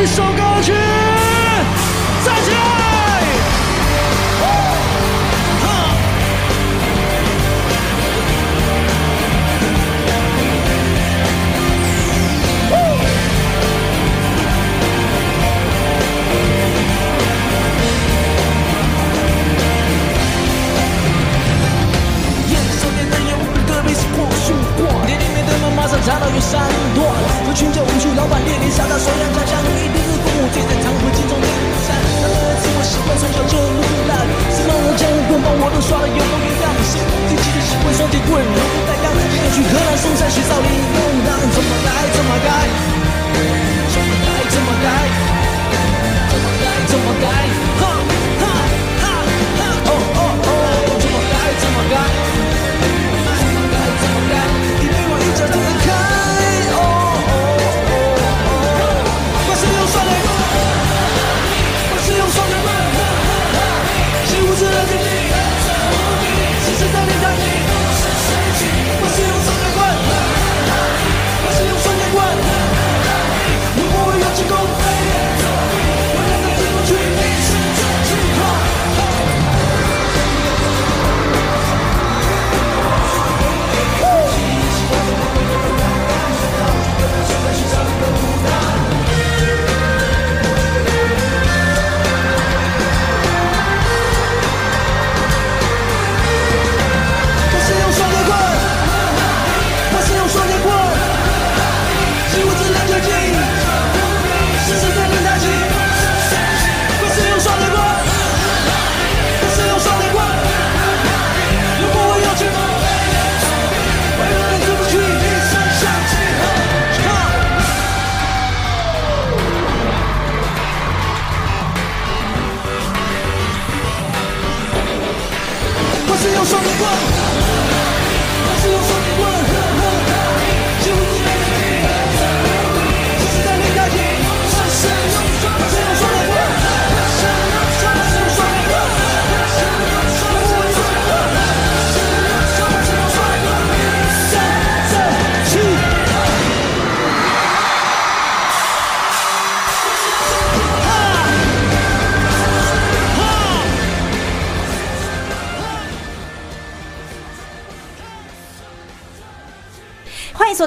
一首歌曲，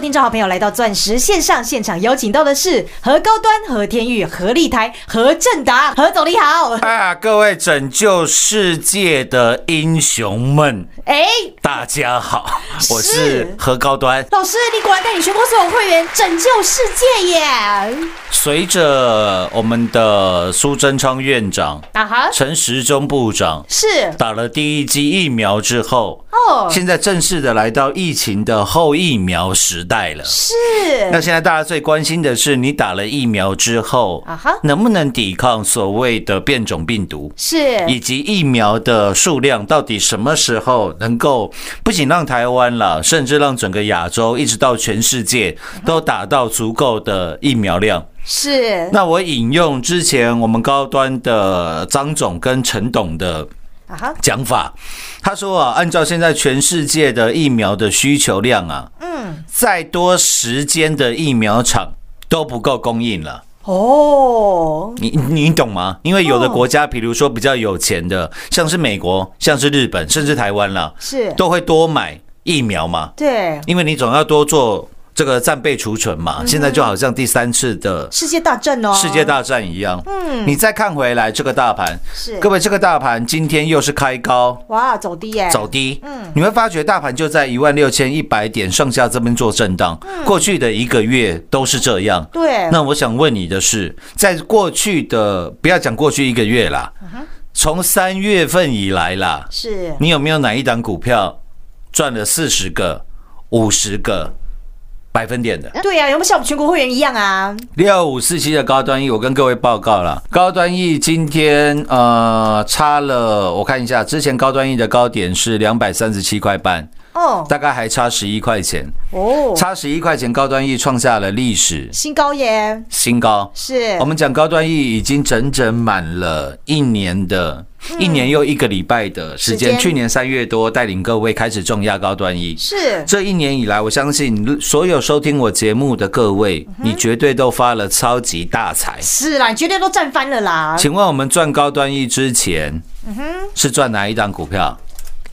听，众好朋友来到钻石线上现场，邀请到的是何高端、何天玉、何立台、何正达，何总你好。啊，各位拯救世界的英雄们，哎，大家好，我是是何高端。老师，你果然带领全国所有会员拯救世界耶！随着我们的苏贞昌院长、啊哈，陈时中部长是打了第一剂疫苗之后，哦，现在正式的来到疫情的后疫苗时代了。是那现在大家最关心的是，你打了疫苗之后啊哈，能不能抵抗所谓的变种病毒？是以及疫苗的数量到底什么时候能够不仅让台湾了，甚至让整个亚洲一直到全世界都打到足够的疫苗量？是那我引用之前我们高端的张总跟陈董的讲法，他说啊，按照现在全世界的疫苗的需求量啊，嗯，再多时间的疫苗厂都不够供应了。哦，你你懂吗？因为有的国家，比如说比较有钱的，像是美国、像是日本，甚至台湾啦，是。都会多买疫苗嘛，对，因为你总要多做这个战备储存嘛。现在就好像第三次的世界大战哦，世界大战一样。嗯，你再看回来这个大盘，是。各位这个大盘今天又是开高。哇，走低耶，走低，嗯，你会发觉大盘就在一万六千一百点上下这边做震荡，过去的一个月都是这样。对，那我想问你的是，在过去的不要讲过去一个月啦，从三月份以来啦，是。你有没有哪一档股票赚了四十个五十个百分点的。对呀、有没有像我们全国会员一样啊？六五四七的高端 E，我跟各位报告了，高端 E 今天呃差了，我看一下，之前高端 E 的高点是两百三十七块半，哦。大概还差十一块钱，哦，差十一块钱，高端 E 创下了历史。新高耶，新高。是。我们讲高端 E 已经整整满了一年的，一年又一个礼拜的时间。去年三月多带领各位开始重压高端 E，是。这一年以来，我相信所有收听我节目的各位，你绝对都发了超级大财。是啦，你绝对都赚翻了啦。请问我们赚高端 E 之前，嗯哼。是赚哪一档股票？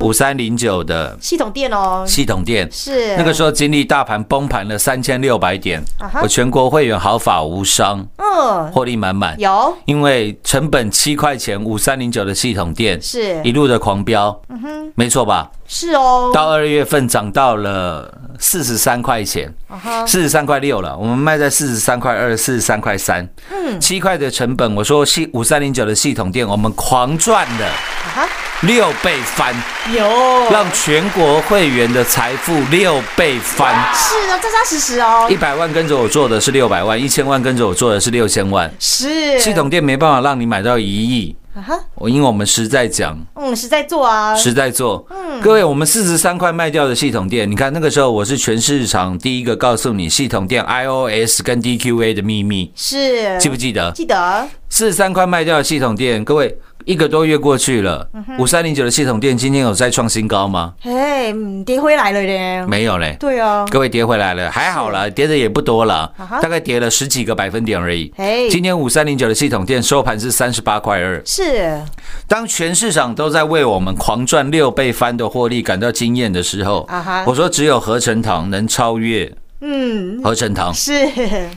五三零九的系统店哦，系统店。是。那个时候经历大盘崩盘了三千六百点我全国会员毫发无伤，嗯。获利满满。有。因为成本七块钱，五三零九的系统店是。一路的狂飙，嗯哼。没错吧？是哦，到二月份涨到了四十三块钱，四十三块六了，我们卖在四十三块二、四十三块三，嗯，七块的成本，我说系五三零九的系统店，我们狂赚了啊哈。六倍翻，有。让全国会员的财富六倍翻。是啊，扎扎实实哦。一，百万跟着我做的是六百万，一千万跟着我做的是六千万。是。系统店没办法让你买到一亿，啊哈，我因为我们实在讲，嗯，实在做啊，实在做。嗯。各位，我们四十三块卖掉的系统店，你看那个时候我是全市场第一个告诉你系统店 iOS 跟 DQA 的秘密，是。记不记得？记得。四十三块卖掉的系统店，各位一个多月过去了，五三零九的系统店今天有再创新高吗？嘿，嗯跌回来了嘞，没有嘞。对啊，各位跌回来了，还好啦，跌的也不多了啊哈，大概跌了十几个百分点而已。嘿今天五三零九的系统店收盘是三十八块二。是当全市场都在为我们狂赚六倍翻的获利感到惊艳的时候我说只有合成糖能超越嗯。合成堂是。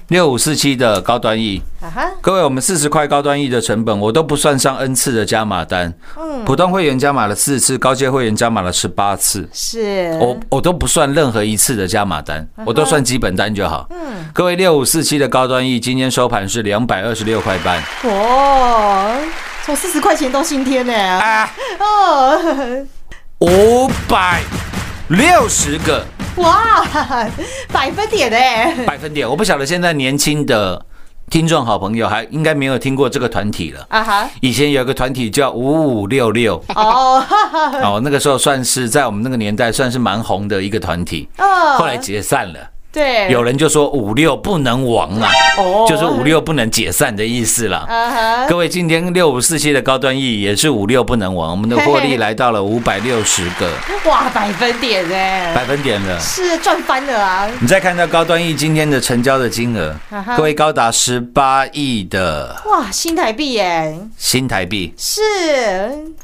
六五四七的高端 E。啊哈，各位，我们四十块高端 E 的成本，我都不算上 N 次的加码单，嗯。普通会员加码了四次，高阶会员加码了十八次。是。我我都不算任何一次的加码单，我都算基本单就好。嗯。各位六五四七的高端 E 今天收盘是两百二十六块半，哦，从四十块钱到今天呢，啊，哦，五百六十个哇，百分点哎，百分点。我不晓得现在年轻的听众好朋友还应该没有听过这个团体了。啊哈，以前有个团体叫五五六六，哦，哈哈，哦，那个时候算是在我们那个年代算是蛮红的一个团体，哦后来解散了。对，有人就说五六不能亡啊，哦。就是五六不能解散的意思啦。啊哈，各位，今天六五四七的高端 E 也是五六不能亡，我们的获利来到了五百六十个。哇，百分点哎，百分点了。是赚翻了啊，你再看到高端 E 今天的成交的金额各位高达十八亿的。哇，新台币耶，新台币，是，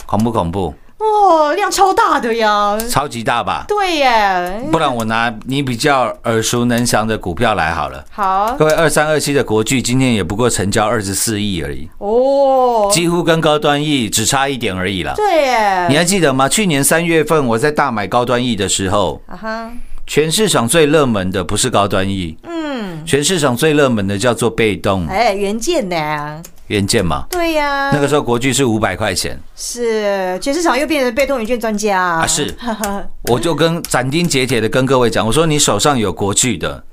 恐不恐怖？哇，量超大的呀，超级大吧？对耶，不然我拿你比较耳熟能详的股票来好了。好各位，二三二七的国巨今天也不过成交二十四亿而已，哦，几乎跟高端 E 只差一点而已啦。对耶，你还记得吗？去年三月份我在大买高端 E 的时候，啊哈，全市场最热门的不是高端 E，嗯，全市场最热门的叫做被动哎，原件呢？元件嘛。对呀，那个时候国巨是五百块钱，是全市场又变成被动元件专家。啊是。我就跟斩钉截铁的跟各位讲，我说你手上有国巨的，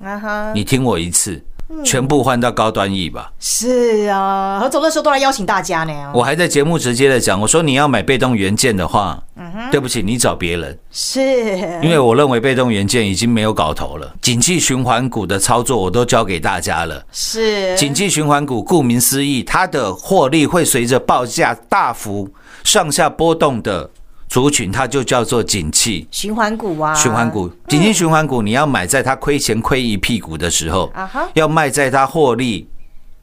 你听我一次，全部换到高端 E 吧。是啊，何总那时候都来邀请大家呢，我还在节目直接的讲，我说你要买被动元件的话，对不起，你找别人，是，因为我认为被动元件已经没有搞头了。景气循环股的操作我都交给大家了。是景气循环股顾名思义，它的获利会随着报价大幅上下波动的族群，它就叫做景气。循环股啊，循环股。景气循环股，你要买在它亏钱亏一屁股的时候啊哈，要卖在它获利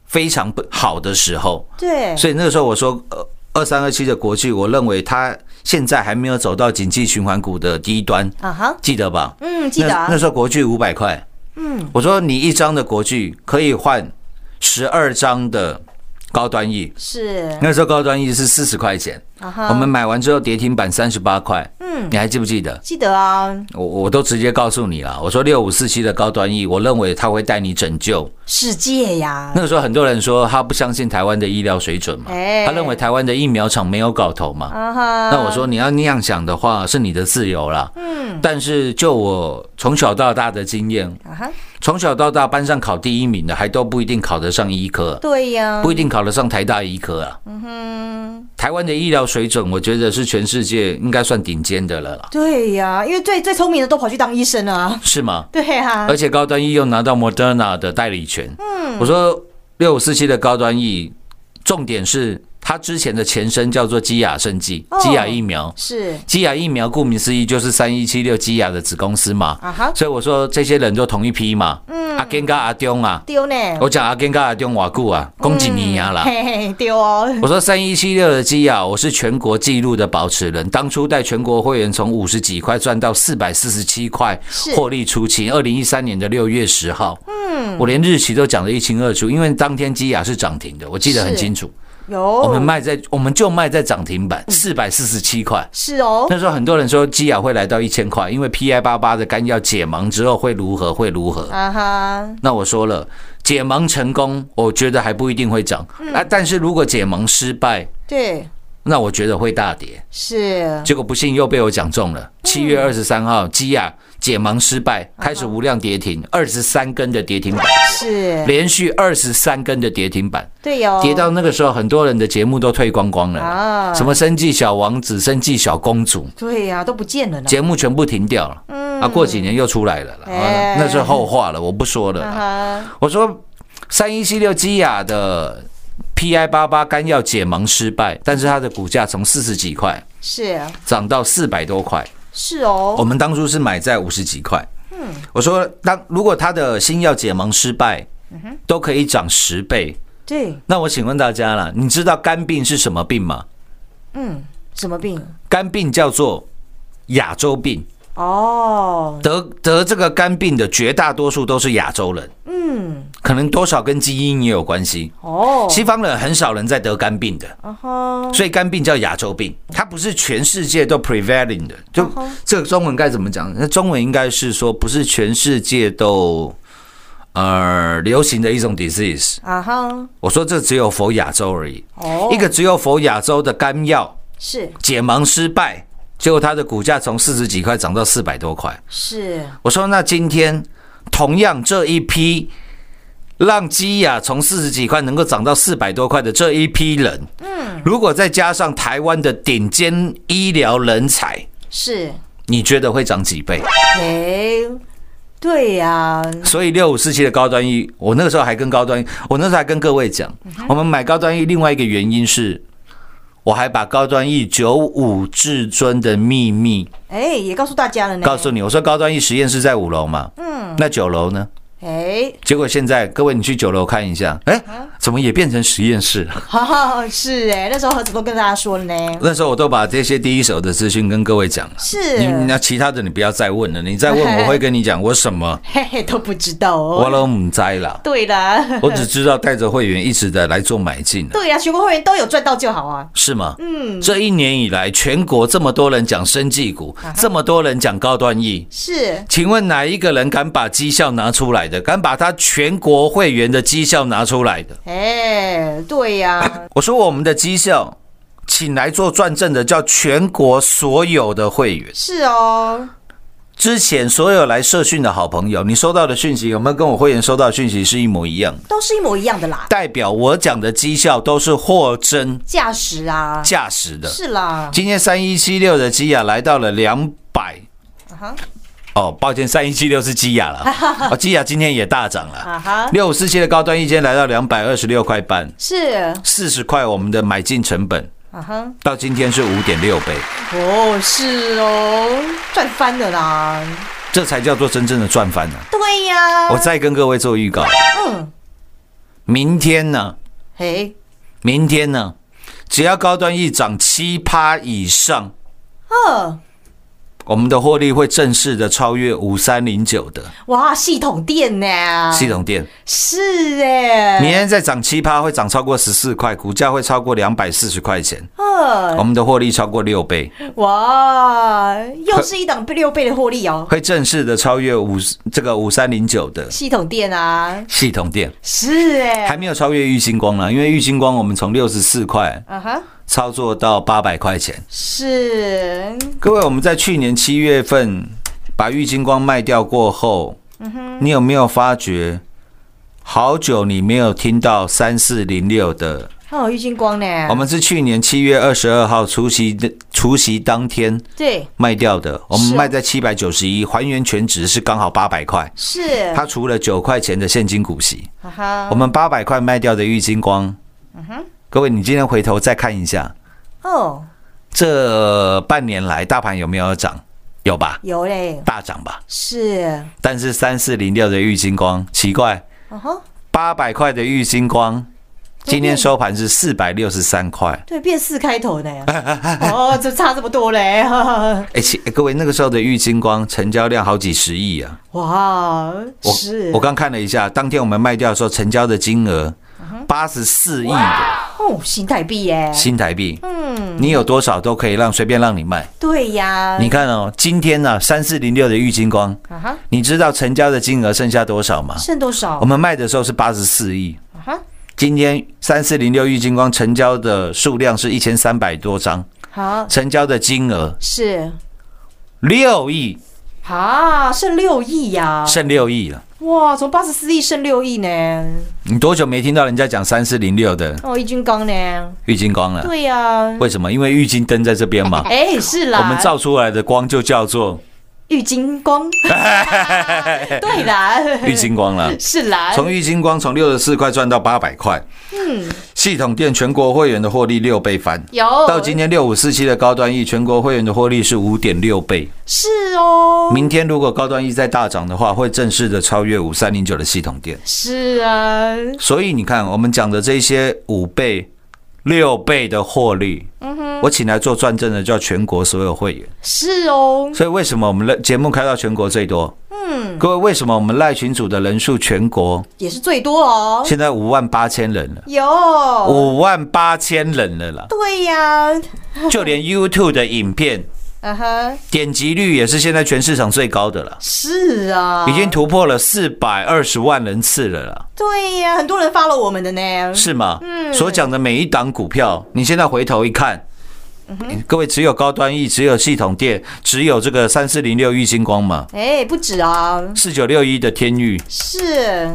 非常不好的时候。对，所以那个时候我说，呃，二三二七的国际，我认为它现在还没有走到景气循环股的低端，啊哈，记得吧？嗯，记得啊。那那时候国巨五百块，嗯，我说你一张的国巨可以换十二张的高端 E，是。那时候高端 E 是四十块钱，啊我们买完之后跌停板三十八块，嗯，你还记不记得？记得啊，我我都直接告诉你了，我说六五四七的高端 E，我认为它会带你拯救。世界呀，那个时候很多人说他不相信台湾的医疗水准嘛，哎。他认为台湾的疫苗厂没有搞头嘛。啊，那我说你要那样想的话，是你的自由啦。嗯，但是就我从小到大的经验，从小到大班上考第一名的，还都不一定考得上医科，对呀，不一定考得上台大医科啊。嗯台湾的医疗水准，我觉得是全世界应该算顶尖的了啦，对呀，因为最最聪明的都跑去当医生了啊，是吗？对呀而，且高端 E 又拿到 Moderna 的代理权。嗯，我说六五四七的高端 E，重点是它之前的前身叫做基亚生技哦，基亚疫苗。是。基亚疫苗顾名思义就是三一七六基亚的子公司嘛，啊哈，所以我说这些人都同一批嘛。嗯，阿根跟阿中啊，丢呢，我讲阿根跟阿中瓦固啊，恭喜你呀啦。嘿嘿丢哦，我说三一七六的基亚，我是全国纪录的保持人。当初带全国会员从五十几块赚到四百四十七块是，获利出清。二零一三年的六月十号，嗯，我连日期都讲得一清二楚，因为当天基亚是涨停的，我记得很清楚。有我们卖在，我们就卖在涨停板四百四十七块。是哦，那时候很多人说基亚会来到一千块，因为 PI 八八的肝要解盲之后会如何会如何。啊哈，那我说了，解盲成功，我觉得还不一定会涨啊。但是如果解盲失败，对，那我觉得会大跌。是结果不幸又被我讲中了。七月二十三号，基亚解盲失败，开始无量跌停，二十三根的跌停板，是，连续二十三根的跌停板，对哟，跌到那个时候，很多人的节目都退光光了啊，什么生计小王子、生计小公主，对呀，都不见了，节目全部停掉了。啊，过几年又出来了啊那是后话了，我不说了。啊，我说三一七六基亚的 PI 八八肝药解盲失败，但是它的股价从四十几块是。涨到四百多块。是哦我，们当初是买在五十几块。嗯，我说当如果他的新药解盲失败，都可以涨十倍。对，那我请问大家了，你知道肝病是什么病吗？嗯，什么病？肝病叫做亚洲病，哦，得得这个肝病的绝大多数都是亚洲人，嗯，可能多少跟基因也有关系。哦，西方人很少人在得肝病的，啊哈，所以肝病叫亚洲病，它不是全世界都 prevailing 的。就这个中文该怎么讲？那中文应该是说，不是全世界都呃流行的一种 disease。啊哈，我说这只有否亚洲而已。哦，一个只有否亚洲的肝药是。解盲失败，结果它的股价从四十几块涨到四百多块。是，我说那今天同样这一批让基亚从四十几块能够涨到四百多块的这一批人，嗯，如果再加上台湾的顶尖医疗人才，是，你觉得会涨几倍？哎，对呀，所以六五四七的高端医，我那个时候还跟高端一，我那时候还跟各位讲，我们买高端医另外一个原因是。我还把高端 E 九五至尊的秘密哎，也告诉大家了呢，告诉你，我说高端 E 实验室在五楼嘛，嗯，那九楼呢？哎，结果现在各位你去酒楼看一下，哎，怎么也变成实验室？了？哈哈，是哎，那时候何止都跟大家说了呢，那时候我都把这些第一手的资讯跟各位讲了。是，你那其他的你不要再问了，你再问我会跟你讲我什么，嘿嘿都不知道哦，我都唔知啦。对啦，我只知道带着会员一直的来做买进，对呀，全国会员都有赚到就好啊，是吗？嗯，这一年以来，全国这么多人讲生技股，这么多人讲高端 E，是，请问哪一个人敢把绩效拿出来的？敢把他全国会员的绩效拿出来的？哎，对呀，我说我们的绩效，请来做转正的叫全国所有的会员。是哦，之前所有来社训的好朋友，你收到的讯息有没有跟我会员收到的讯息是一模一样的？都是一模一样的啦，代表我讲的绩效都是货真价实啊，价实的。是啦，今天三一七六的基亚来到了两百。啊哈，哦，抱歉，三一七六是基亚了。哦，基亚今天也大涨了。六五四七的高端一间来到两百二十六块半，是，四十块我们的买进成本。啊哈，到今天是五点六倍，哦，是哦，赚翻了啦，这才叫做真正的赚翻了。对呀，我再跟各位做预告，嗯，明天呢？嘿，明天呢？只要高端一涨七趴以上，嗯，我们的获利会正式的超越五三零九的。哇，系统店呢？系统店，是哎，明天再涨七趴，会涨超过十四块，股价会超过两百四十块钱，呃我们的获利超过六倍，哇，又是一档六倍的获利哦。会正式的超越五这个五三零九的。系统店啊，系统店，是哎，还没有超越玉星光呢，因为玉星光我们从六十四块啊哈，操作到八百块钱。是各位，我们在去年七月份把玉金光卖掉过后，你有没有发觉，好久你没有听到三四零六的？还有郁金光呢。我们是去年七月二十二号除夕的除夕当天对卖掉的，我们卖在七百九十一，还原全值是刚好八百块。是它除了九块钱的现金股息，哈哈我们八百块卖掉的玉金光，各位，你今天回头再看一下，哦，这半年来大盘有没有涨？有吧？有嘞，大涨吧？是，但是三四零六的玉金光奇怪，八百块的玉金光，今天收盘是四百六十三块。对，变四开头呢。哦，这差这么多嘞，哎，其各位那个时候的玉金光成交量好几十亿啊！哇，我是，我刚看了一下，当天我们卖掉的时候成交的金额八十四亿的。哦，新台币耶，新台币，嗯，你有多少都可以让随便让你卖。对呀，你看哦，今天呢三四零六的玉金光，你知道成交的金额剩下多少吗？剩多少？我？们卖的时候是八十四亿，今天三四零六玉金光成交的数量是一千三百多张，好，成交的金额是，六亿，啊，剩六亿呀，剩六亿了。哇，从八十四亿剩六亿呢，你多久没听到人家讲三四零六的？哦，玉金光呢？玉金光了？对呀，为什么？因为玉金灯在这边嘛，哎，是啦，我们照出来的光就叫做郁金光，对啦，玉金光了。是啦，从玉金光从六十四块赚到八百块，嗯，系统店全国会员的获利六倍翻。有到今天六五四七的高端 E 全国会员的获利是五点六倍。是哦，明天如果高端 E 再大涨的话，会正式的超越五三零九的系统店。是啊，所以你看，我们讲的这些五倍、六倍的获利，嗯哼我请来做转正的叫全国所有会员。是哦，所以为什么我们的节目开到全国最多？嗯，各位，为什么我们赖群组的人数全国也是最多哦，现在五万八千人了？有，五万八千人了啦！对呀，就连 YouTube 的影片啊哈，点击率也是现在全市场最高的了，是啊，已经突破了四百二十万人次了啦，对呀，很多人发了我们的呢，是吗？嗯。所讲的每一档股票，你现在回头一看。各位，只有高端 E，只有系统店，只有这个三四零六玉星光嘛，哎，不止啊，四九六一的天域。是。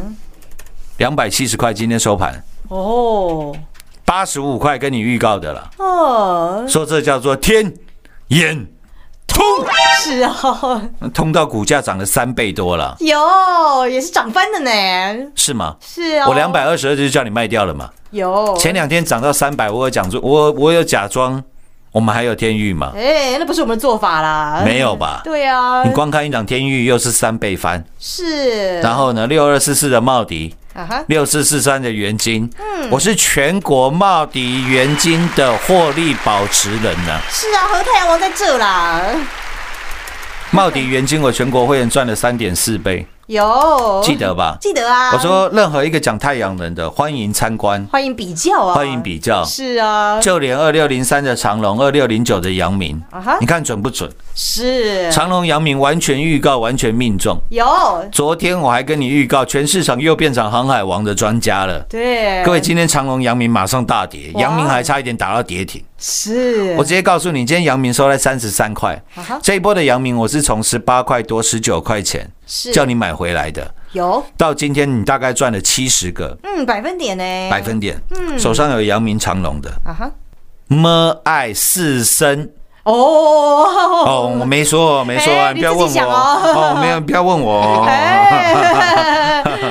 两百七十块，今天收盘。哦。八十五块，跟你预告的了，哦，说这叫做天眼通，是哦，通到股价涨了三倍多了，有也是涨翻的呢，是吗？是啊，我两百二十二就叫你卖掉了嘛，有。前两天涨到三百，我有讲说，我我有假装我们还有天域嘛？哎，那不是我们的做法啦，没有吧？对啊，你光看一档天域又是三倍翻，是，然后呢，六二四四的茂迪，啊哈，六四四三的元金，嗯。我是全国茂迪元金的获利保持人呢、是啊，和太阳王在这啦，茂迪元金我全国会员赚了三点四倍，有记得吧？记得啊，我说任何一个讲太阳能的，欢迎参观，欢迎比较啊，欢迎比较。是啊，就连二六零三的长隆，二六零九的阳明啊哈，你看准不准？是长隆、阳明完全预告，完全命中。有昨天我还跟你预告，全市场又变成航海王的专家了。对，各位，今天长隆、阳明马上大跌，哇阳明还差一点打到跌停。是。我直接告诉你，今天阳明收在三十三块。这一波的阳明我是从十八块多、十九块钱是。叫你买回来的，有。到今天你大概赚了七十个。嗯百分点呢，百分点。嗯。手上有阳明、长隆的，啊哈。么爱四生。哦。哦，我没说，没说你不要问我。哦。哦，没有，不要问我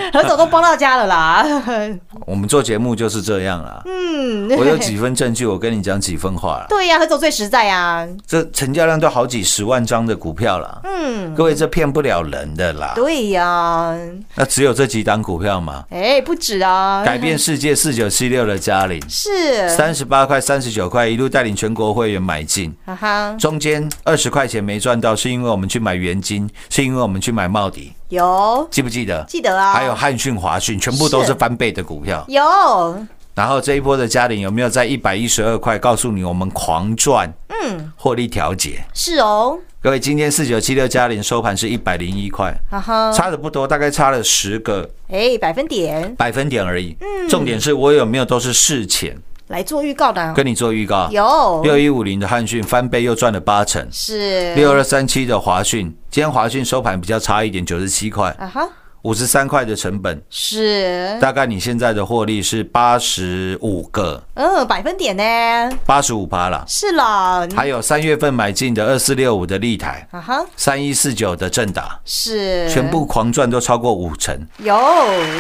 何总都帮到家了啦，我们做节目就是这样啦。嗯，我有几分证据，我跟你讲几分话啦。对呀、何总最实在啊。这成交量都好几十万张的股票了，嗯，各位这骗不了人的啦。对呀、那只有这几档股票吗？哎，不止啊，改变世界四九七六的嘉玲，是三十八块、三十九块，一路带领全国会员买进。哈哈，中间二十块钱没赚到，是因为我们去买元金，是因为我们去买茂迪，有记不记得？记得啊，还有汉讯、华讯，全部都是翻倍的股票。有，然后这一波的嘉玲有没有在一百一十二块？告诉你，我们狂赚，嗯，获利调节。是哦，各位，今天四九七六嘉玲收盘是一百零一块，哈哈，差的不多，大概差了十个哎，百分点百分点而已。嗯重点是我有没有都是事前来做预告的，跟你做预告。有。六一五零的汉讯翻倍又赚了八成，是。六二三七的华讯，今天华讯收盘比较差一点，九十七块，啊哈，五十三块的成本，是，大概你现在的获利是八十五个，嗯，百分点呢，八十五趴啦。是啦，还有三月份买进的二四六五的立台，啊哈，三一四九的正达，是，全部狂赚都超过五成，有，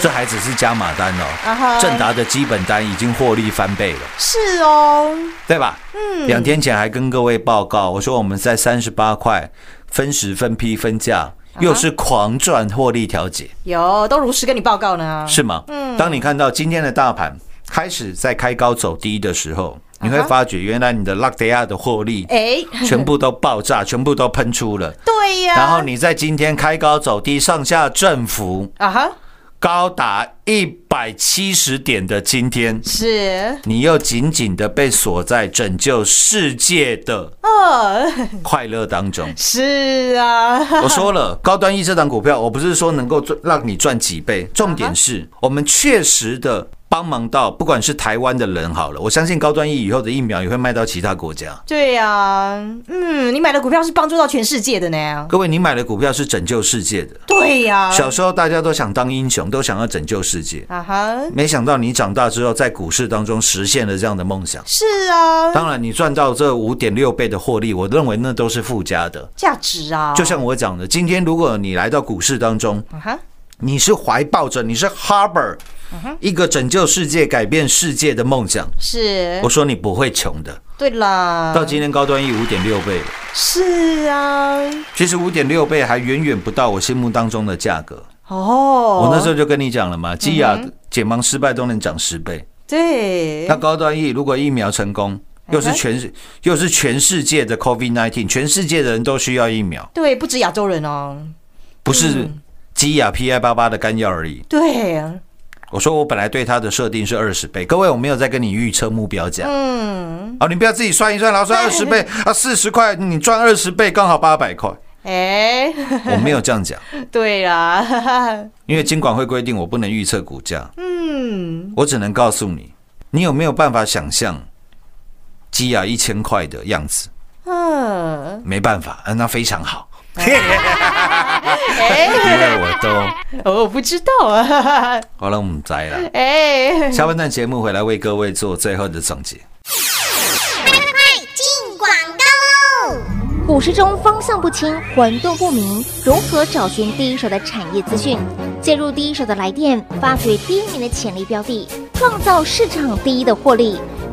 这还只是加码单哦。啊哦。哈，正达的基本单已经获利翻倍了，是哦，对吧？嗯，两天前还跟各位报告，我说我们在三十八块分时分批分价，又是狂赚获利调节，有，都如实跟你报告呢，是吗？嗯。当你看到今天的大盘开始在开高走低的时候，你会发觉原来你的 k d a 的获利哎，全部都爆炸，全部都喷出了。对呀，然后你在今天开高走低，上下振幅啊哈，高达一百七十点的今天，是，你又紧紧的被锁在拯救世界的呃，快乐当中。是啊，我说了，高端 E 这档股票，我不是说能够赚让你赚几倍，重点是我们确实的帮忙到，不管是台湾的人好了，我相信高端疫以后的疫苗也会卖到其他国家。对呀，嗯，你买的股票是帮助到全世界的呢，各位，你买的股票是拯救世界的。对呀，小时候大家都想当英雄，都想要拯救世界。啊哈，没想到你长大之后，在股市当中实现了这样的梦想。是啊，当然，你赚到这五点六倍的获利，我认为那都是附加的。价值啊，就像我讲的，今天如果你来到股市当中，啊哈，你是怀抱着你是 Harbor 一个拯救世界、改变世界的梦想，是。我，说你不会穷的。对啦，到今天高端 E 五点六倍，是啊，其实五点六倍还远远不到我心目当中的价格。哦，我那时候就跟你讲了嘛，基亚解盲失败都能涨十倍。对。那，高端 E 如果疫苗成功，又是全世又是全世界的 COVID nineteen，全世界的人都需要疫苗，对，不止亚洲人哦，不是基亚 PI 八八的干药而已。对，我说我本来对它的设定是二十倍，各位我没有在跟你预测目标价。嗯，哦，你不要自己算一算，然后算二十倍 啊，四十块你赚二十倍，刚好八百块。哎，我没有这样讲，对啦，哈 哈因为金管会规定我不能预测股价，嗯，我只能告诉你，你有没有办法想象基亚一千块的样子？嗯，没办法，啊，那非常好，哎，因为我都 哦我不知道啊，哈哈好了，我们摘了。哎，下半段节目回来为各位做最后的总结。进广告喽！股市中方向不清、混沌不明，如何找寻第一手的产业资讯？介入第一手的来电，发掘第一名的潜力标的，创造市场第一的获利。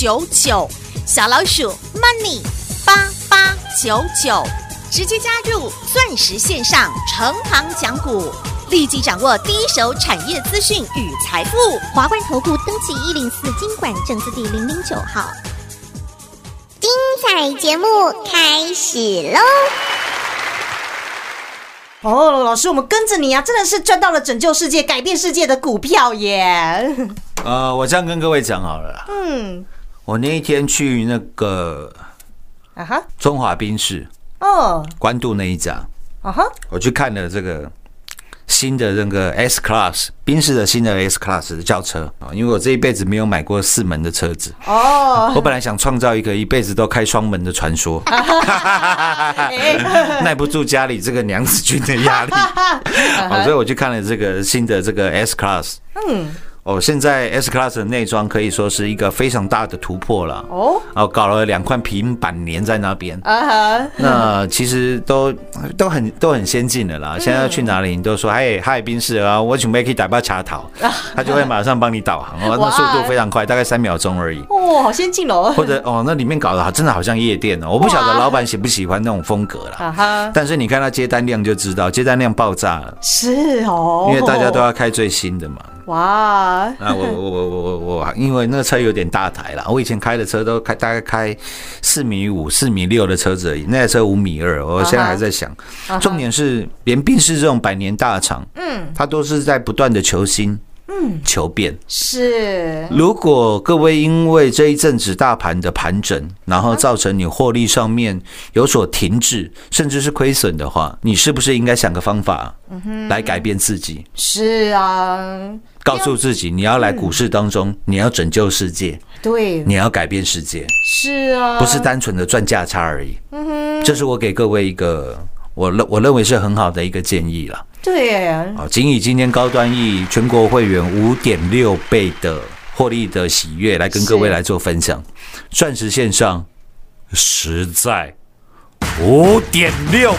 九九，小老鼠 Money 八八九九，直接加入钻石线上成行讲股，立即掌握第一手产业资讯与财富。华冠投顾登记一零四经管证字第零零九号。精彩节目开始喽！哦，老师，我们跟着你啊，真的是赚到了拯救世界、改变世界的股票耶！呃，我这样跟各位讲好了啦，嗯，我那一天去那个啊哈，中华宾士哦，关渡那一家，啊哈，我去看了这个新的那个 S Class，宾士的新的 S Class 的轿车啊，因为我这一辈子没有买过四门的车子，哦，我本来想创造一个一辈子都开双门的传说，耐不住家里这个娘子军的压力，哦，所以我去看了这个新的这个 S Class，嗯。哦，现在 S Class 的内装可以说是一个非常大的突破了。哦，哦，搞了两块平板粘在那边。啊哈，那其实都都很都很先进的啦。现在要去哪里，你都说嗨嗨宾士啊，我准备可以打包卡逃，他就会马上帮你导航。哦，那速度非常快，大概三秒钟而已。哇，好先进哦。或者哦，那里面搞得真的好像夜店哦。我不晓得老板喜不喜欢那种风格啦。啊哈，但是你看他接单量就知道，接单量爆炸了，是哦，因为大家都要开最新的嘛。哇，那我我我我我我，因为那车有点大台了，我以前开的车都开大概开四米五、四米六的车子而已，那台车五米二，我现在还在想，重点是连宾士这种百年大厂，嗯，它都是在不断的求新。嗯，求变是。如果各位因为这一阵子大盘的盘整，然后造成你获利上面有所停滞，甚至是亏损的话，你是不是应该想个方法，来改变自己？是啊，告诉自己你要来股市当中，你要拯救世界，对，你要改变世界，是啊，不是单纯的赚价差而已。嗯哼，这是我给各位一个我认我认为是很好的一个建议了。对仅以今天高端 E 全国会员五点六倍的获利的喜悦，来跟各位来做分享。钻石线上实在五点六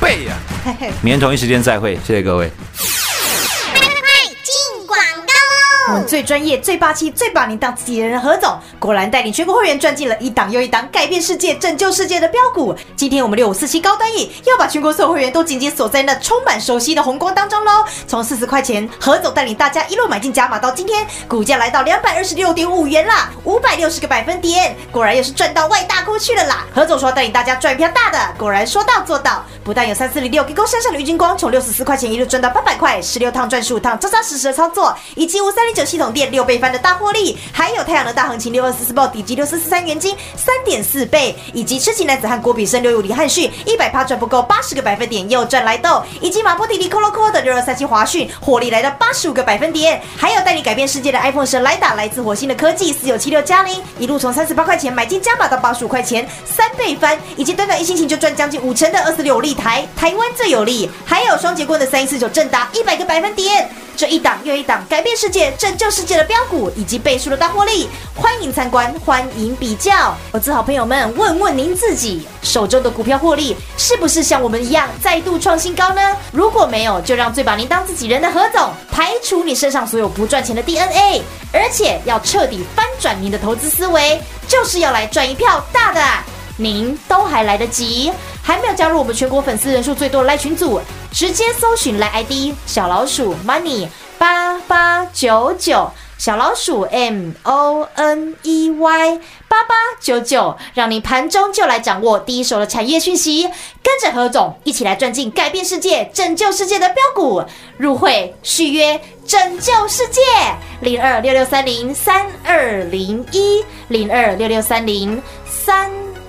倍啊！明天同一时间再会，谢谢各位。我们最专业、最霸气、最把您当自己的人何总，果然带领全国会员赚进了一档又一档改变世界、拯救世界的标股。今天我们六五四七高端 E 要把全国所有会员都紧紧锁在那充满熟悉的红光当中喽！从四十块钱，何总带领大家一路买进加码到今天，股价来到两百二十六点五元啦，五百六十个百分点，果然又是赚到外大哭去了啦！何总说带领大家赚一票大的，果然说到做到，不但有三四零六给勾山上的郁金光，从六十四块钱一路赚到八百块，十六趟赚十五趟，扎扎实实的操作，以及五三零九系统店六倍翻的大获利，还有太阳能大行情六二四四报底级六四四三元金三点四倍，以及痴情男子汉郭比生六五李汉逊一百趴赚不够八十个百分点又赚来豆，以及马波弟弟 Colo Colo 的六二三七华讯获利来到八十五个百分点，还有带你改变世界的 iPhone 十来打来自火星的科技四九七六加零一路从三十八块钱买进加码到八十五块钱三倍翻，以及短短一星期就赚将近五成的二四六立台台湾最有利，还有双节棍的三一四九正达一百个百分点。这一档又一档改变世界、拯救世界的标股以及倍数的大获利，欢迎参观，欢迎比较。投资好朋友们，问问您自己手中的股票获利是不是像我们一样再度创新高呢？如果没有，就让最把您当自己人的何总排除你身上所有不赚钱的 DNA，而且要彻底翻转您的投资思维，就是要来赚一票大的。您都还来得及，还没有加入我们全国粉丝人数最多的赖群组，直接搜寻赖 ID 小老鼠 money 八八九九，小老鼠 M O N E Y 八八九九，让你盘中就来掌握第一手的产业讯息，跟着何总一起来赚进改变世界、拯救世界的标股，入会续约拯救世界零二六六三零三二零一零二六六三零三。